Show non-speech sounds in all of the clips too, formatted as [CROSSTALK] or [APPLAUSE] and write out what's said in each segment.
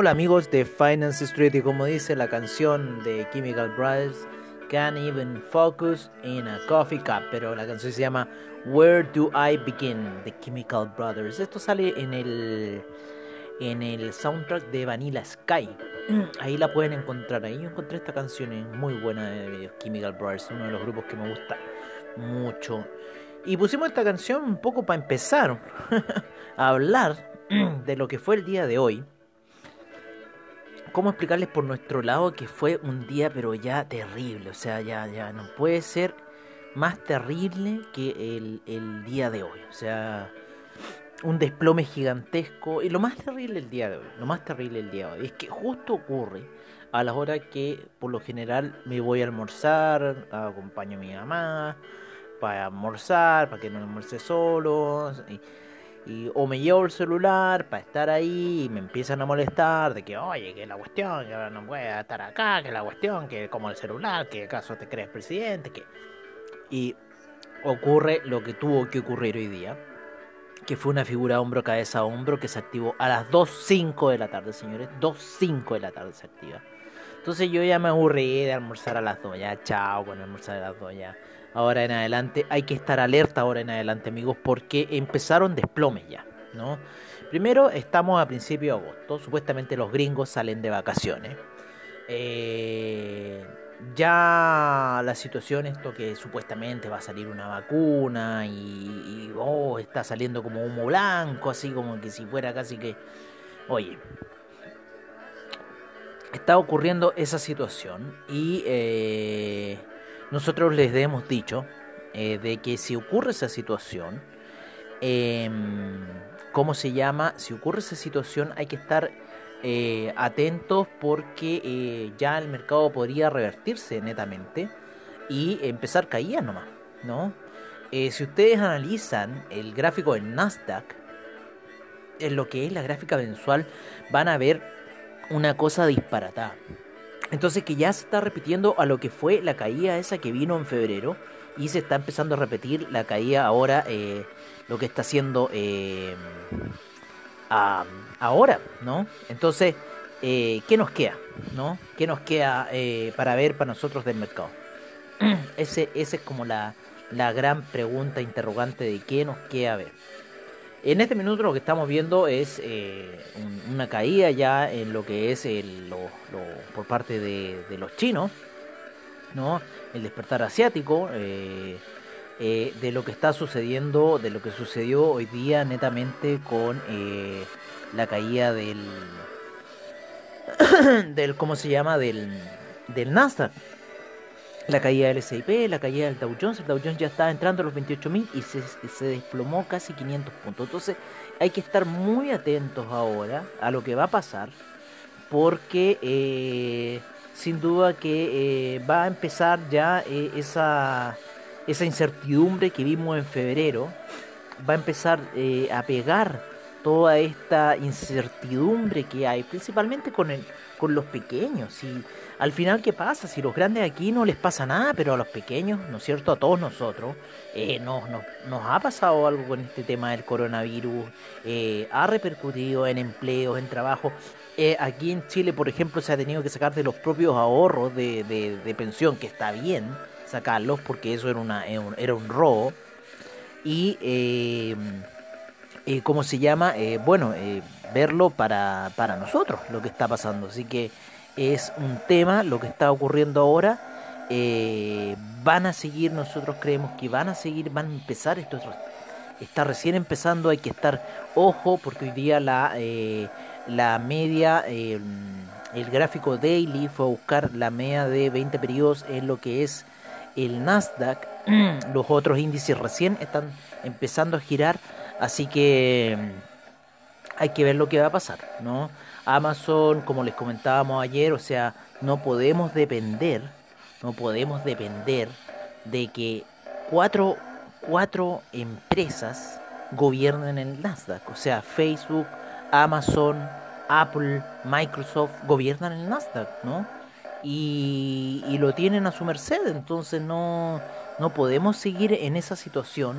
Hola amigos de Finance Street y como dice la canción de Chemical Brothers, Can't even focus in a coffee cup, pero la canción se llama Where Do I Begin de Chemical Brothers. Esto sale en el en el soundtrack de Vanilla Sky. [CLEARS THROAT] Ahí la pueden encontrar. Ahí encontré esta canción muy buena de Chemical Brothers, uno de los grupos que me gusta mucho. Y pusimos esta canción un poco para empezar [LAUGHS] a hablar [CLEARS THROAT] de lo que fue el día de hoy. ¿Cómo explicarles por nuestro lado que fue un día pero ya terrible? O sea, ya, ya no puede ser más terrible que el, el día de hoy. O sea, un desplome gigantesco. Y lo más terrible el día de hoy, lo más terrible el día de hoy, es que justo ocurre a las horas que por lo general me voy a almorzar, acompaño a mi mamá para almorzar, para que no almuerce solo. Y- o me llevo el celular para estar ahí y me empiezan a molestar de que, oye, que la cuestión, que no puede estar acá, que la cuestión, que como el celular, que acaso te crees presidente, que... Y ocurre lo que tuvo que ocurrir hoy día, que fue una figura hombro, cabeza, hombro, que se activó a las 2.05 de la tarde, señores, 2.05 de la tarde se activa. Entonces yo ya me aburrí de almorzar a las 2, ya chao con almorzar a las 2 ya. Ahora en adelante hay que estar alerta ahora en adelante amigos porque empezaron desplomes ya, ¿no? Primero estamos a principio de agosto, supuestamente los gringos salen de vacaciones. Eh, ya la situación, esto que supuestamente va a salir una vacuna y, y, oh, está saliendo como humo blanco, así como que si fuera casi que, oye, está ocurriendo esa situación y eh, nosotros les hemos dicho eh, de que si ocurre esa situación, em, ¿cómo se llama? Si ocurre esa situación hay que estar eh, atentos porque eh, ya el mercado podría revertirse netamente y empezar caídas nomás, ¿no? Eh, si ustedes analizan el gráfico del Nasdaq, en lo que es la gráfica mensual, van a ver una cosa disparatada. Entonces que ya se está repitiendo a lo que fue la caída esa que vino en febrero y se está empezando a repetir la caída ahora, eh, lo que está haciendo eh, ahora, ¿no? Entonces, eh, ¿qué nos queda? ¿No? ¿Qué nos queda para ver para nosotros del mercado? [CLEARS THROAT] Ese, esa es como la, la gran pregunta interrogante de qué nos queda ver. En este minuto lo que estamos viendo es eh, un- una caída ya en lo que es el, por parte de, los chinos, ¿no? El despertar asiático, eh, eh, de lo que está sucediendo, de lo que sucedió hoy día netamente con la caída del, [COUGHS] del, ¿cómo se llama? Del, del Nasdaq. La caída del S&P, la caída del Dow Jones, el Dow Jones ya estaba entrando a los 28.000 y se, se desplomó casi 500 puntos. Entonces hay que estar muy atentos ahora a lo que va a pasar porque eh, sin duda que eh, va a empezar ya eh, esa, esa incertidumbre que vimos en febrero, va a empezar a pegar toda esta incertidumbre que hay, principalmente con, el, con los pequeños. Y al final, ¿qué pasa? Si los grandes aquí no les pasa nada, pero a los pequeños, ¿no es cierto? A todos nosotros, eh, nos, nos, nos ha pasado algo con este tema del coronavirus, eh, ha repercutido en empleos, en trabajo. Eh, aquí en Chile, por ejemplo, se ha tenido que sacar de los propios ahorros de, de, de pensión, que está bien sacarlos, porque eso era, una, era, un, era un robo. Y, eh, ¿cómo se llama? Eh, bueno, eh, verlo para, para nosotros, lo que está pasando. Así que es un tema, lo que está ocurriendo ahora. Eh, van a seguir, nosotros creemos que van a seguir, van a empezar, esto es- está recién empezando, hay que estar ojo, porque hoy día la, la media, el gráfico daily fue a buscar la media de 20 periodos en lo que es el Nasdaq. [CLEARS THROAT] Los otros índices recién están empezando a girar, así que hay que ver lo que va a pasar, ¿no? Amazon, como les comentábamos ayer, o sea, no podemos depender, no podemos depender de que cuatro, cuatro empresas gobiernen el Nasdaq, o sea, Facebook, Amazon, Apple, Microsoft gobiernan el Nasdaq, ¿no? Y, y lo tienen a su merced, entonces no, no podemos seguir en esa situación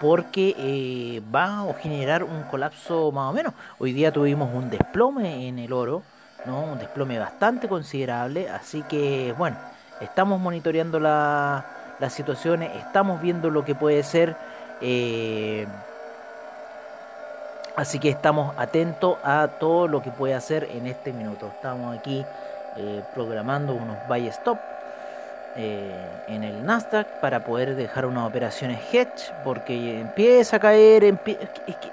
porque eh, va a generar un colapso más o menos. Hoy día tuvimos un desplome en el oro, ¿no? un desplome bastante considerable, así que bueno, estamos monitoreando la, las situaciones, estamos viendo lo que puede ser, eh, así que estamos atentos a todo lo que puede hacer en este minuto. Estamos aquí eh, programando unos buy stop eh, en el Nasdaq para poder dejar unas operaciones hedge porque empieza a caer,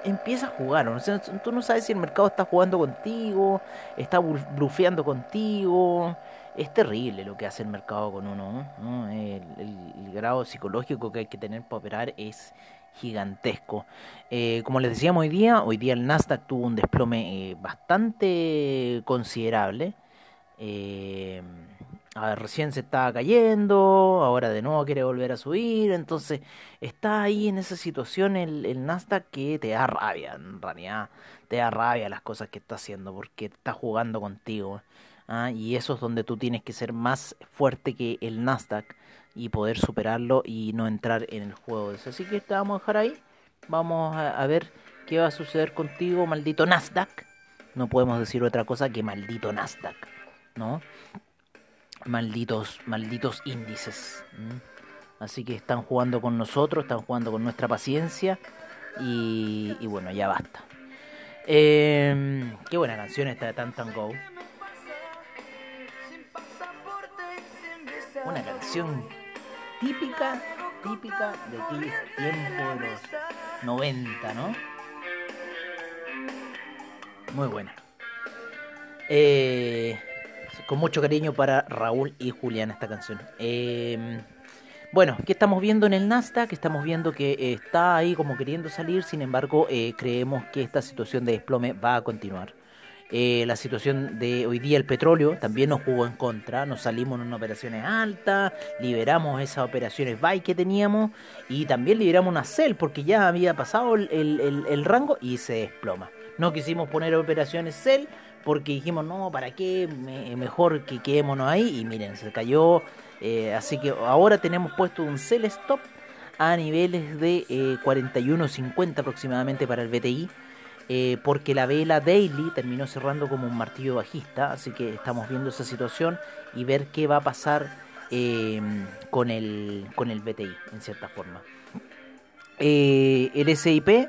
empieza a jugar. O sea, tú no sabes si el mercado está jugando contigo, está blufeando contigo. Es terrible lo que hace el mercado con uno. ¿no? El, grado psicológico que hay que tener para operar es gigantesco. Eh, como les decíamos hoy día, hoy día el Nasdaq tuvo un desplome eh, bastante considerable. A ver, recién se estaba cayendo, ahora de nuevo quiere volver a subir, entonces está ahí en esa situación el, Nasdaq que te da rabia, en realidad te da rabia las cosas que está haciendo porque está jugando contigo. ¿ah? Y eso es donde tú tienes que ser más fuerte que el Nasdaq y poder superarlo y no entrar en el juego. Así que te vamos a dejar ahí, vamos a ver qué va a suceder contigo, maldito Nasdaq. No podemos decir otra cosa que maldito Nasdaq, ¿no? Malditos, malditos índices. Así que están jugando con nosotros, están jugando con nuestra paciencia y, y bueno, ya basta. Eh, qué buena canción esta de Tantan Go. Una canción típica, típica de aquellos tiempos de los 90, ¿no? Muy buena. Eh, con mucho cariño para Raúl y Julián esta canción. Eh, bueno, ¿qué estamos viendo en el Nasdaq? Estamos viendo que está ahí como queriendo salir, sin embargo, eh, creemos que esta situación de desplome va a continuar. Eh, la situación de hoy día el petróleo también nos jugó en contra, nos salimos en operaciones altas, liberamos esas operaciones buy que teníamos y también liberamos una sell porque ya había pasado el, el, el rango y se desploma. No quisimos poner operaciones sell porque dijimos, no, ¿para qué? Me, mejor que quedémonos ahí. Y miren, se cayó. Eh, así que ahora tenemos puesto un sell stop a niveles de eh, 41.50 aproximadamente para el BTI. Eh, porque la vela daily terminó cerrando como un martillo bajista. Así que estamos viendo esa situación y ver qué va a pasar eh, con, el, con el BTI, en cierta forma. El SIP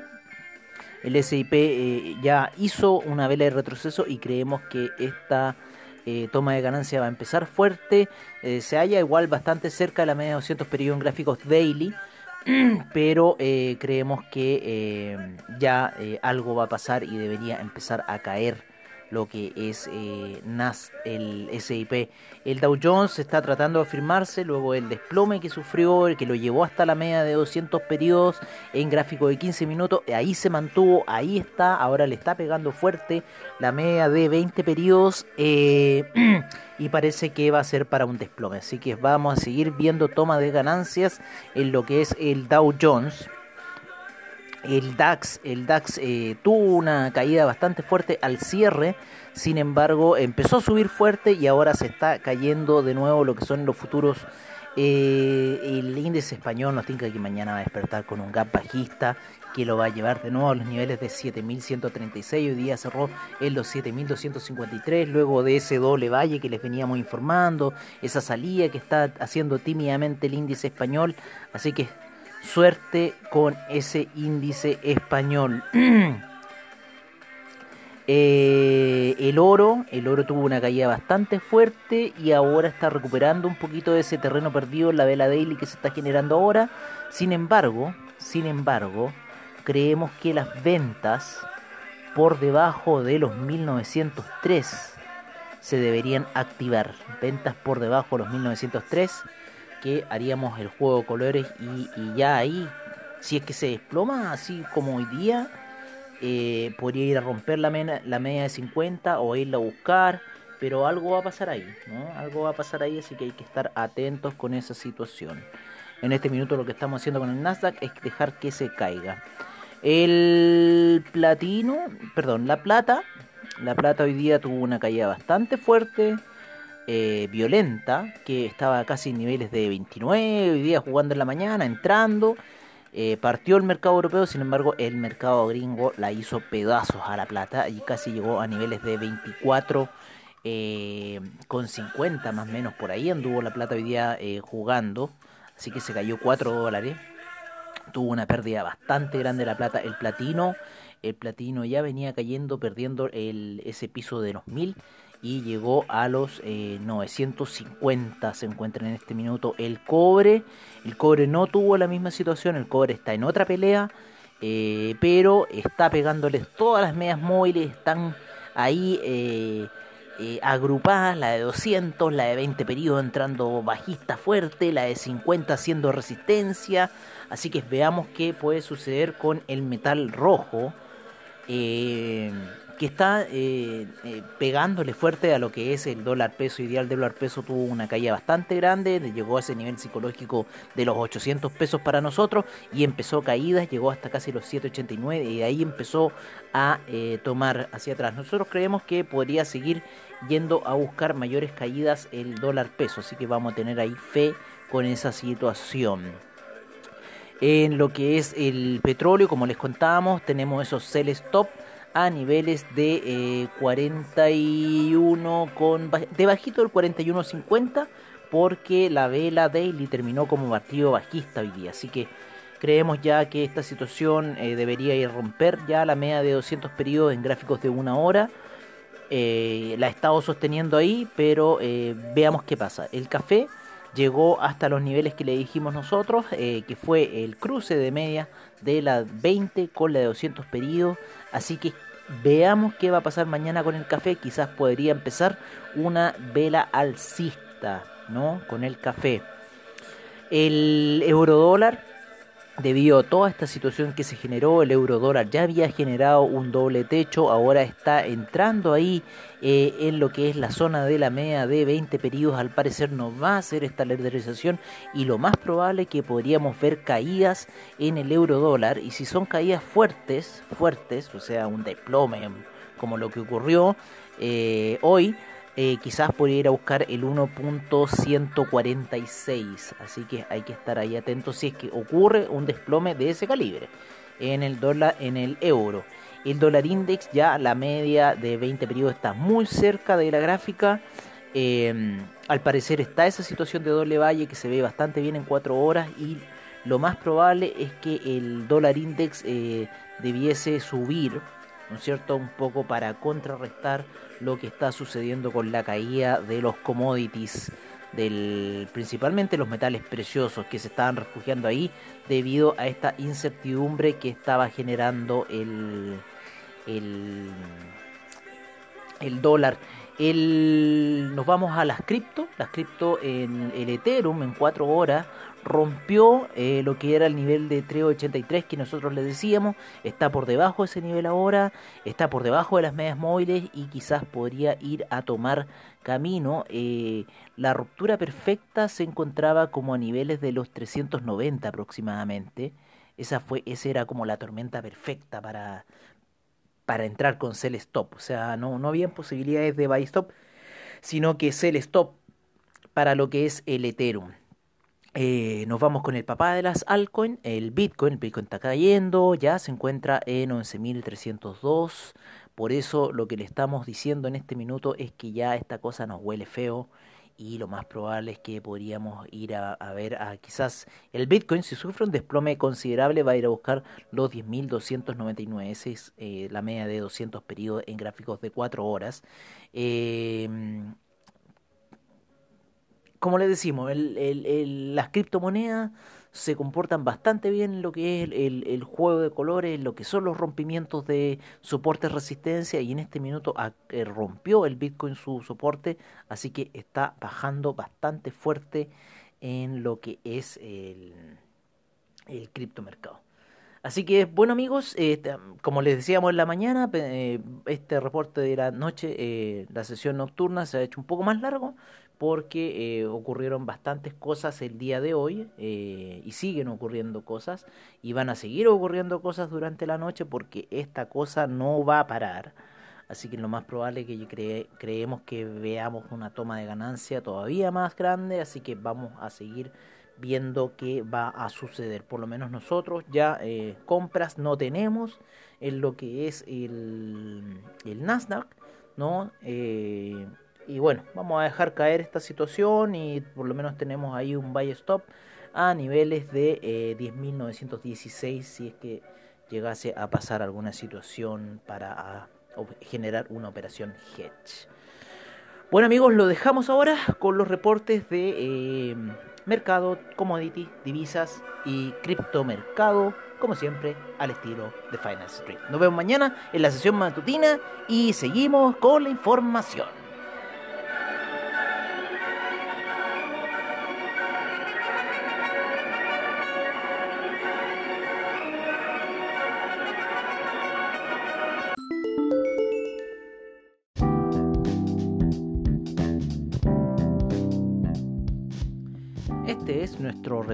el SIP eh, ya hizo una vela de retroceso y creemos que esta eh, toma de ganancia va a empezar fuerte. Eh, se halla igual bastante cerca de la media de 200 periodos en gráficos daily. [CLEARS THROAT] Pero creemos que ya algo va a pasar y debería empezar a caer lo que es eh, NAS, el SIP. El Dow Jones está tratando de afirmarse luego del desplome que sufrió, el que lo llevó hasta la media de 200 periodos en gráfico de 15 minutos. Ahí se mantuvo, ahí está, ahora le está pegando fuerte la media de 20 periodos eh, [CLEARS THROAT] y parece que va a ser para un desplome. Así que vamos a seguir viendo toma de ganancias en lo que es el Dow Jones. El DAX, el DAX eh, tuvo una caída bastante fuerte al cierre, sin embargo empezó a subir fuerte y ahora se está cayendo de nuevo lo que son los futuros. Eh, el índice español nos indica que mañana va a despertar con un gap bajista que lo va a llevar de nuevo a los niveles de 7136. Hoy día cerró en los 7253. Luego de ese doble valle que les veníamos informando, esa salida que está haciendo tímidamente el índice español. Así que suerte con ese índice español. [CLEARS THROAT] eh, el oro, el oro tuvo una caída bastante fuerte y ahora está recuperando un poquito de ese terreno perdido en la vela daily que se está generando ahora. Sin embargo, sin embargo, creemos que las ventas por debajo de los 1903 se deberían activar. Ventas por debajo de los 1903 que haríamos el juego de colores y, ya ahí, si es que se desploma así como hoy día, eh, podría ir a romper la, mena- la media de 50 o irla a buscar, pero algo va a pasar ahí, ¿no? Algo va a pasar ahí, así que hay que estar atentos con esa situación. En este minuto lo que estamos haciendo con el Nasdaq es dejar que se caiga. El platino, perdón, la plata, la plata hoy día tuvo una caída bastante fuerte, eh, violenta, que estaba casi en niveles de 29, hoy día jugando en la mañana, entrando. Eh, partió el mercado europeo, sin embargo, el mercado gringo la hizo pedazos a la plata y casi llegó a niveles de 24 eh, con 50 más o menos por ahí. Anduvo la plata hoy día jugando, así que se cayó 4 dólares. Tuvo una pérdida bastante grande la plata. El platino, el platino ya venía cayendo, perdiendo el, ese piso de los 1000 y llegó a los eh, 950 se encuentra en este minuto el cobre. El cobre no tuvo la misma situación el cobre está en otra pelea eh, pero está pegándoles todas las medias móviles están ahí eh, eh, agrupadas la de 200 la de 20 periodos entrando bajista fuerte la de 50 haciendo resistencia. Así que veamos qué puede suceder con el metal rojo. Eh, que está eh, eh, pegándole fuerte a lo que es el dólar peso ideal. El dólar peso tuvo una caída bastante grande, llegó a ese nivel psicológico de los 800 pesos para nosotros y empezó caídas, llegó hasta casi los 789 y de ahí empezó a eh, tomar hacia atrás. Nosotros creemos que podría seguir yendo a buscar mayores caídas el dólar peso, así que vamos a tener ahí fe con esa situación. En lo que es el petróleo, como les contábamos, tenemos esos sell stop a niveles de eh, 41 con ba- de bajito del 41.50 porque la vela daily terminó como partido bajista hoy día, así que creemos ya que esta situación eh, debería ir a romper ya la media de 200 periodos en gráficos de una hora. Eh, la ha estado sosteniendo ahí, pero eh, veamos qué pasa. El café llegó hasta los niveles que le dijimos nosotros, eh, que fue el cruce de media de la 20 con la de 200 periodos. Así que veamos qué va a pasar mañana con el café. Quizás podría empezar una vela alcista, ¿no? Con el café. El eurodólar, debido a toda esta situación que se generó, el eurodólar ya había generado un doble techo, ahora está entrando ahí eh, en lo que es la zona de la media de 20 periodos. Al parecer no va a hacer esta lateralización y lo más probable es que podríamos ver caídas en el eurodólar. Y si son caídas fuertes, fuertes, o sea, un desplome como lo que ocurrió eh, hoy, eh, quizás podría ir a buscar el 1.146. Así que hay que estar ahí atentos si es que ocurre un desplome de ese calibre en el dólar, en el euro. El dólar index ya la media de 20 periodos está muy cerca de la gráfica. Eh, al parecer está esa situación de doble valle que se ve bastante bien en 4 horas y lo más probable es que el dólar index eh, debiese subir, ¿no es cierto? Un poco para contrarrestar lo que está sucediendo con la caída de los commodities, del, principalmente los metales preciosos que se estaban refugiando ahí debido a esta incertidumbre que estaba generando el, el, el dólar. El, nos vamos a las cripto, las cripto en el Ethereum en 4 horas rompió eh, lo que era el nivel de 383 que nosotros le decíamos, está por debajo de ese nivel ahora, está por debajo de las medias móviles y quizás podría ir a tomar camino. Eh, la ruptura perfecta se encontraba como a niveles de los 390 aproximadamente. Esa fue, esa era como la tormenta perfecta para, para entrar con sell stop. O sea, no, no había posibilidades de buy stop, sino que sell stop para lo que es el Ethereum. Eh, nos vamos con el papá de las altcoins, el Bitcoin. El Bitcoin está cayendo, ya se encuentra en 11.302. Por eso lo que le estamos diciendo en este minuto es que ya esta cosa nos huele feo y lo más probable es que podríamos ir a, ver a quizás el Bitcoin, si sufre un desplome considerable, va a ir a buscar los 10.299. Esa es eh, la media de 200 periodos en gráficos de 4 horas. Eh, como les decimos, el, el, el, las criptomonedas se comportan bastante bien en lo que es el, el, juego de colores, lo que son los rompimientos de soporte resistencia y en este minuto a, eh, rompió el Bitcoin su soporte, así que está bajando bastante fuerte en lo que es el, el criptomercado. Así que, bueno amigos, este, como les decíamos en la mañana, eh, este reporte de la noche, eh, la sesión nocturna se ha hecho un poco más largo porque eh, ocurrieron bastantes cosas el día de hoy eh, y siguen ocurriendo cosas y van a seguir ocurriendo cosas durante la noche porque esta cosa no va a parar. Así que lo más probable es que cre- creemos que veamos una toma de ganancia todavía más grande, así que vamos a seguir viendo qué va a suceder. Por lo menos nosotros ya eh, compras no tenemos en lo que es el, el Nasdaq, ¿no? Eh, y bueno, vamos a dejar caer esta situación y por lo menos tenemos ahí un buy stop a niveles de eh, 10.916 si es que llegase a pasar alguna situación para ah, generar una operación hedge. Bueno amigos, lo dejamos ahora con los reportes de eh, mercado, commodity, divisas y criptomercado, como siempre, al estilo de Finance Street. Nos vemos mañana en la sesión matutina y seguimos con la información.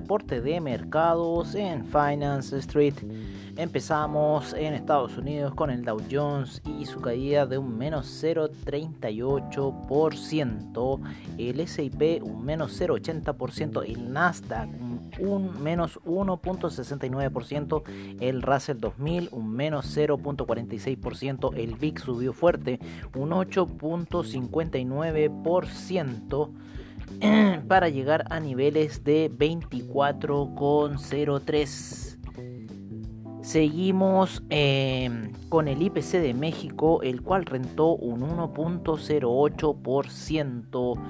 Reporte de mercados en Finance Street. Empezamos en Estados Unidos con el Dow Jones y su caída de un menos 0,38%, el S&P un menos 0,80%, el Nasdaq un menos 1,69%, el Russell 2000 un menos 0,46%, el VIX subió fuerte un 8,59% [CLEARS THROAT] para llegar a niveles de 24,03. Seguimos eh, con el IPC de México, el cual rentó un 1.08%.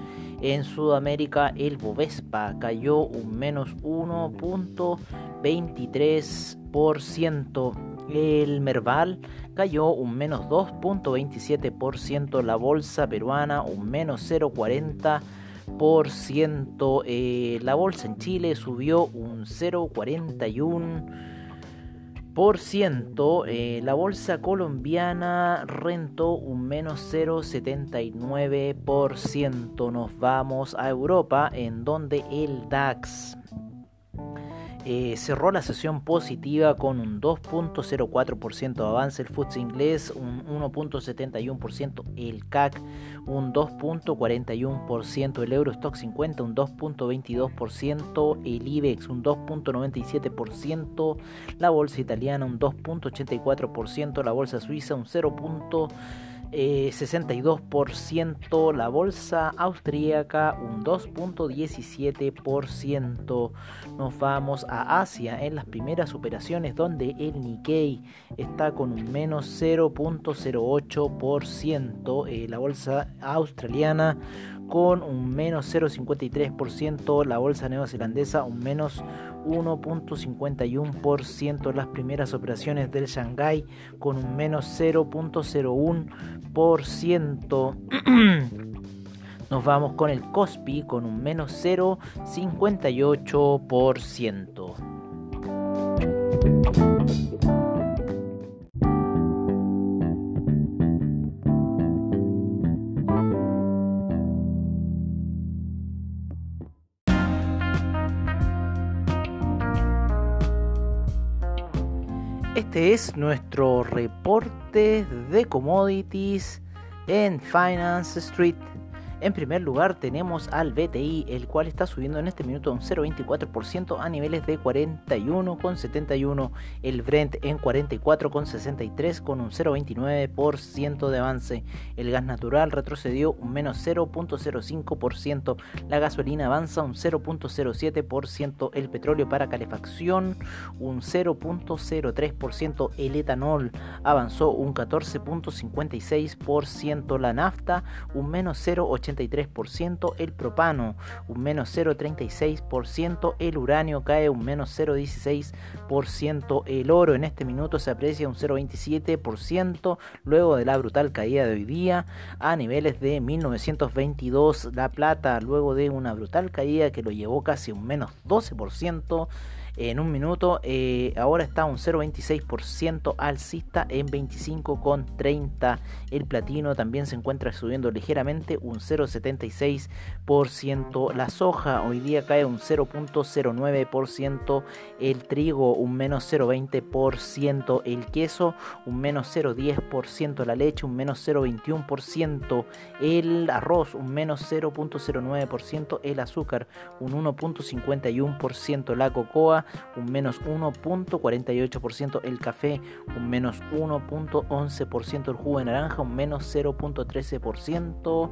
En Sudamérica, el Bovespa cayó un menos 1.23%. El Merval cayó un menos 2.27%. La bolsa peruana un menos 0.40%. Ciento, Eh, la bolsa en Chile subió un 0,41 por ciento. Eh, la bolsa colombiana rentó un menos 0,79 por ciento. Nos vamos a Europa en donde el DAX eh, cerró la sesión positiva con un 2.04% de avance, el FTSE inglés un 1.71%, el CAC un 2.41%, el Eurostock 50 un 2.22%, el IBEX un 2.97%, la bolsa italiana un 2.84%, la bolsa suiza un 0. Eh, 62%, la bolsa austríaca un 2.17%. Nos vamos a Asia en las primeras operaciones donde el Nikkei está con un menos 0.08%, eh, la bolsa australiana con un menos 0.53%, la bolsa neozelandesa un menos 1.51%, las primeras operaciones del Shanghai con un menos 0.01%. [CLEARS THROAT] Nos vamos con el Kospi con un menos 0.58%. Este es nuestro reporte de commodities en Finance Street. En primer lugar tenemos al BTI, el cual está subiendo en este minuto un 0,24% a niveles de 41,71. El Brent en 44,63 con un 0,29% de avance. El gas natural retrocedió un menos 0,05%. La gasolina avanza un 0,07%. El petróleo para calefacción un 0,03%. El etanol avanzó un 14,56%. La nafta un menos 0,80%. 0,83%, el propano un menos 0,36%, el uranio cae un menos 0,16%, el oro. En este minuto se aprecia un 0,27%, luego de la brutal caída de hoy día a niveles de 1922, la plata luego de una brutal caída que lo llevó casi un menos 12%, en un minuto. Eh, ahora está un 0,26% alcista en 25,30. El platino también se encuentra subiendo ligeramente un 0,76%. La soja hoy día cae un 0,09%. El trigo un menos 0,20%. El queso un menos 0,10%. La leche un menos 0,21%. El arroz un menos 0,09%. El azúcar un 1,51%. La cocoa un menos 1.48%, el café un menos 1.11%, el jugo de naranja un menos 0.13%,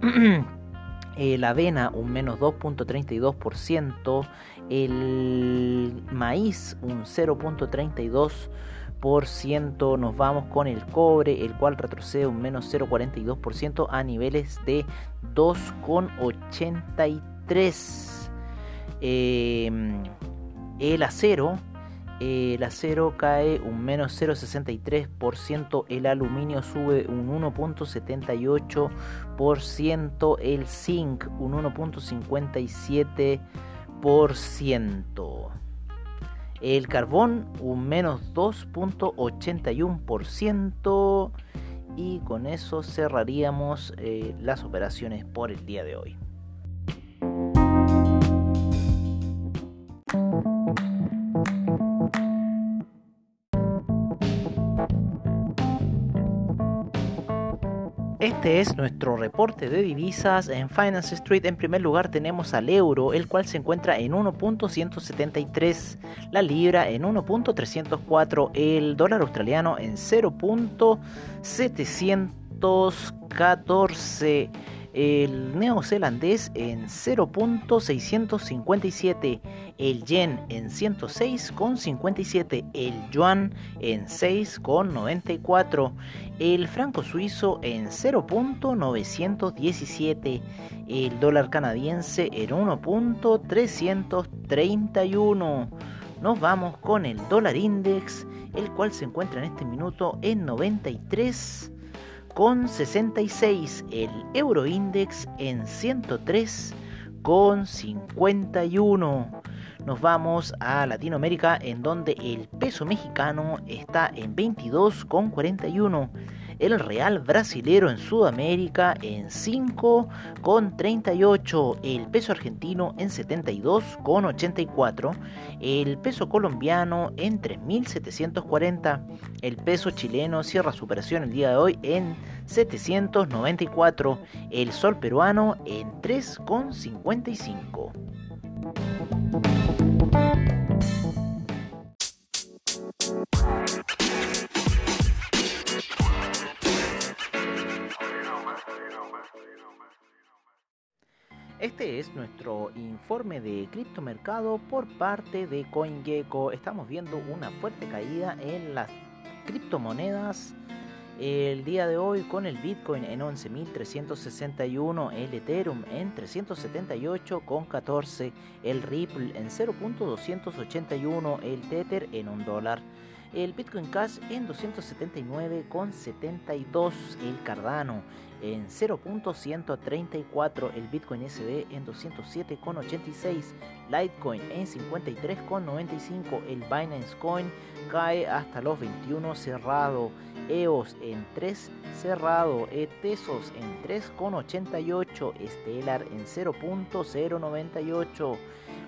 [CLEARS THROAT] la avena un menos 2.32%, el maíz un 0.32%, nos vamos con el cobre, el cual retrocede un menos 0.42% a niveles de 2.83%. Eh, el acero, el acero cae un menos 0,63%, el aluminio sube un 1,78%, el zinc un 1,57%. El carbón un menos 2.81% y con eso cerraríamos eh, las operaciones por el día de hoy. Este es nuestro reporte de divisas en Finance Street. En primer lugar tenemos al euro, el cual se encuentra en 1.173, la libra en 1.304, el dólar australiano en 0.714 el neozelandés en 0.657, el yen en 106,57, el yuan en 6,94, el franco suizo en 0.917, el dólar canadiense en 1.331. Nos vamos con el dólar index, el cual se encuentra en este minuto en 93 con 66, el euro index en 103 con 51. Nos vamos a Latinoamérica en donde el peso mexicano está en 22 con 41 el real brasilero en Sudamérica en 5,38, el peso argentino en 72,84, el peso colombiano en 3.740, el peso chileno cierra su operación el día de hoy en 794, el sol peruano en 3,55. Este es nuestro informe de criptomercado por parte de CoinGecko. Estamos viendo una fuerte caída en las criptomonedas el día de hoy con el Bitcoin en 11.361, el Ethereum en 378,14, el Ripple en 0.281, el Tether en 1 dólar el Bitcoin Cash en 279,72, el Cardano en 0.134, el Bitcoin SD en 207,86, Litecoin en 53,95, el Binance Coin cae hasta los 21 cerrado, EOS en 3 cerrado, Etesos en 3,88, Stellar en 0.098,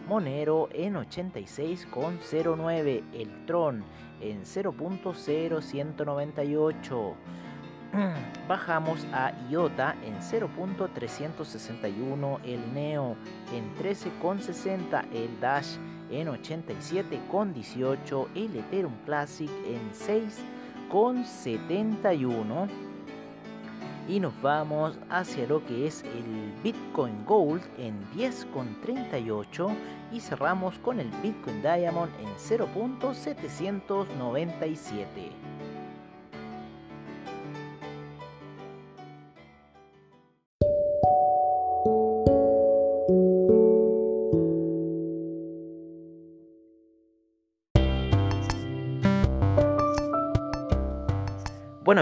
Monero en 86,09, el Tron en 0.0198. [CLEARS THROAT] Bajamos a IOTA en 0.361, el NEO en 13.60, el Dash en 87.18, el Ethereum Classic en 6.71 y nos vamos hacia lo que es el Bitcoin Gold en 10,38 y cerramos con el Bitcoin Diamond en 0.797.